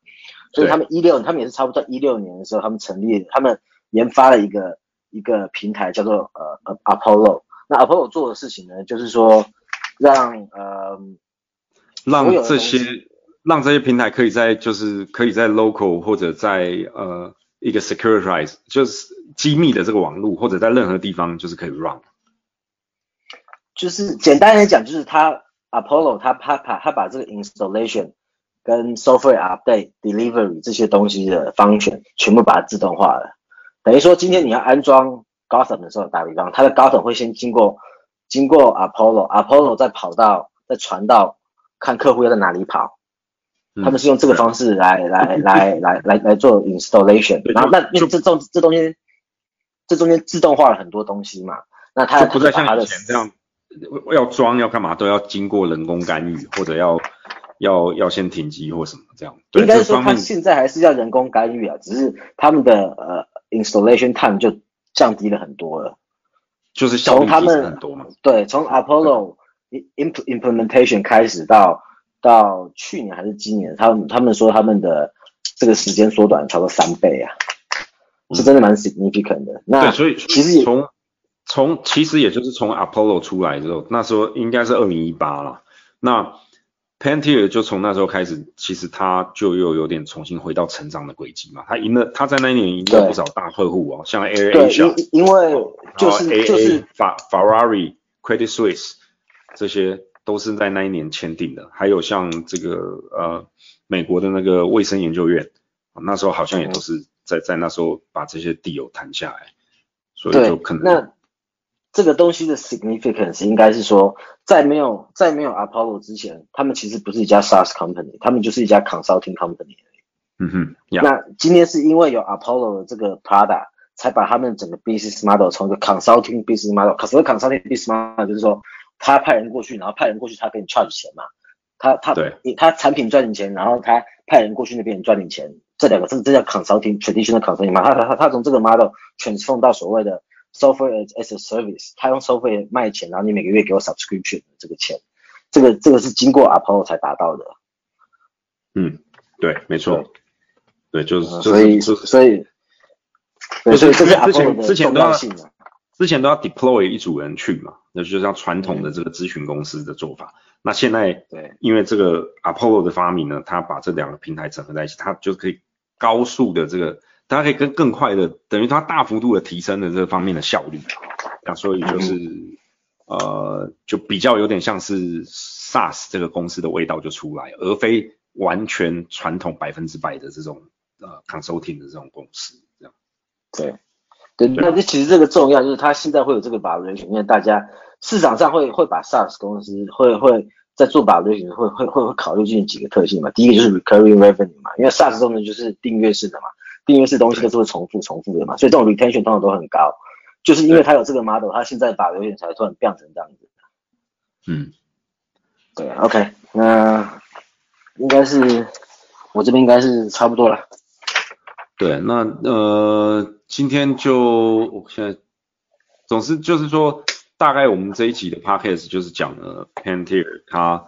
所以他们一六，他们也是差不多一六年的时候，他们成立，他们研发了一个。一个平台叫做呃呃 Apollo，那 Apollo 做的事情呢，就是说让呃让这些让这些平台可以在就是可以在 local 或者在呃一个 securitize 就是机密的这个网络或者在任何地方就是可以 run，就是简单来讲就是它 Apollo 它它把它把这个 installation 跟 software update delivery 这些东西的 function 全部把它自动化了。等于说，今天你要安装 Gotham 的时候，打比方，它的 Gotham 会先经过经过 Apollo，Apollo 再跑到再传到看客户要在哪里跑，他们是用这个方式来来来 来来来做 installation。然后那那这中这中间这中间自动化了很多东西嘛，那它不再像以前这样要装要干嘛都要经过人工干预，或者要要要先停机或什么这样。应该说，他现在还是要人工干预啊，只是他们的呃。Installation time 就降低了很多了，就是从他们很多嘛。对，从 Apollo implementation 开始到到去年还是今年，他们他们说他们的这个时间缩短超过三倍啊，是真的蛮 significant 的。那所以其实从从其实也就是从 Apollo 出来之后，那时候应该是二零一八了。那 p a n t i e r 就从那时候开始，其实他就又有点重新回到成长的轨迹嘛。他赢了，他在那一年赢了不少大客户哦，像 Air Asia，因为就是就是法 Ferrari、Credit Suisse 这些都是在那一年签订的。还有像这个呃美国的那个卫生研究院，那时候好像也都是在在那时候把这些地有谈下来，所以就可能。这个东西的 significance 应该是说，在没有在没有 Apollo 之前，他们其实不是一家 SaaS company，他们就是一家 consulting company。嗯哼，那今天是因为有 Apollo 的这个 product，才把他们整个 business model 从一个 consulting business model，可是 consulting business model 就是说，他派人过去，然后派人过去，他给你 charge 钱嘛，他他对，他产品赚你钱，然后他派人过去那边赚你钱，这两个这这叫 consulting traditional consulting 嘛，他他他从这个 model transform 到所谓的。Software as a service，他用 software 卖钱，然后你每个月给我 subscription 这个钱，这个这个是经过 Apollo 才达到的。嗯，对，没错，对，就是所以所以，所以这是之前之前都要之前都要 deploy 一组人去嘛，那就像传统的这个咨询公司的做法。那现在对，因为这个 Apollo 的发明呢，它把这两个平台整合在一起，它就可以高速的这个。大家可以更更快的，等于它大幅度的提升了这方面的效率，那所以就是呃，就比较有点像是 SaaS 这个公司的味道就出来，而非完全传统百分之百的这种呃 consulting 的这种公司这样。对，对，那这其实这个重要，就是它现在会有这个 valuation，因为大家市场上会会把 SaaS 公司会会在做 valuation 会会会会考虑进几个特性嘛，第一个就是 recurring revenue 嘛，因为 SaaS 中呢就是订阅式的嘛。订阅式东西都是会重复重复的嘛，所以这种 retention 通常都很高，就是因为它有这个 model，它现在把流点才突然变成这样子。嗯，对，OK，那应该是我这边应该是差不多了。对，那呃，今天就我现在总之就是说，大概我们这一集的 podcast 就是讲了 Panther 他。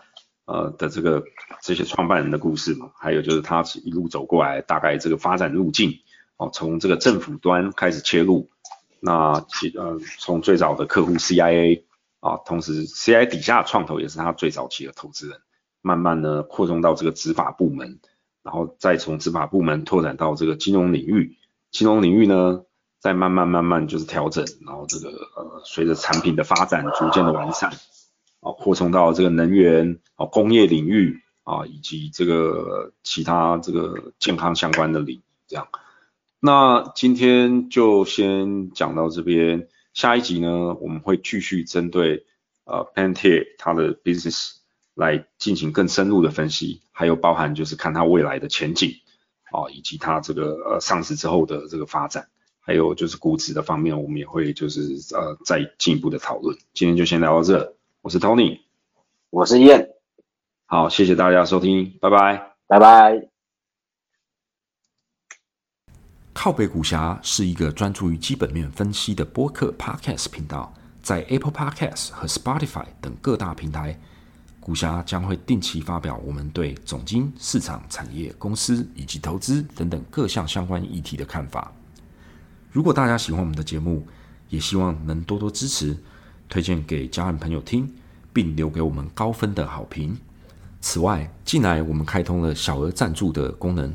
呃的这个这些创办人的故事嘛，还有就是他一路走过来，大概这个发展路径哦，从这个政府端开始切入，那其呃从最早的客户 CIA 啊，同时 CIA 底下的创投也是他最早期的投资人，慢慢呢扩充到这个执法部门，然后再从执法部门拓展到这个金融领域，金融领域呢再慢慢慢慢就是调整，然后这个呃随着产品的发展逐渐的完善。啊，扩充到这个能源啊、工业领域啊，以及这个其他这个健康相关的领域，这样。那今天就先讲到这边，下一集呢，我们会继续针对呃 p a n t e r 它的 business 来进行更深入的分析，还有包含就是看它未来的前景啊，以及它这个呃上市之后的这个发展，还有就是估值的方面，我们也会就是呃再进一步的讨论。今天就先聊到这。我是 Tony，我是燕，好，谢谢大家收听，拜拜，拜拜。靠北股侠是一个专注于基本面分析的播客 Podcast 频道，在 Apple Podcast 和 Spotify 等各大平台，股侠将会定期发表我们对总经、市场、产业、公司以及投资等等各项相关议题的看法。如果大家喜欢我们的节目，也希望能多多支持。推荐给家人朋友听，并留给我们高分的好评。此外，近来我们开通了小额赞助的功能，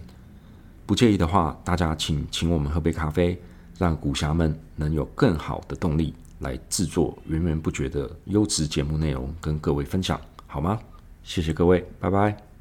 不介意的话，大家请请我们喝杯咖啡，让股侠们能有更好的动力来制作源源不绝的优质节目内容跟各位分享，好吗？谢谢各位，拜拜。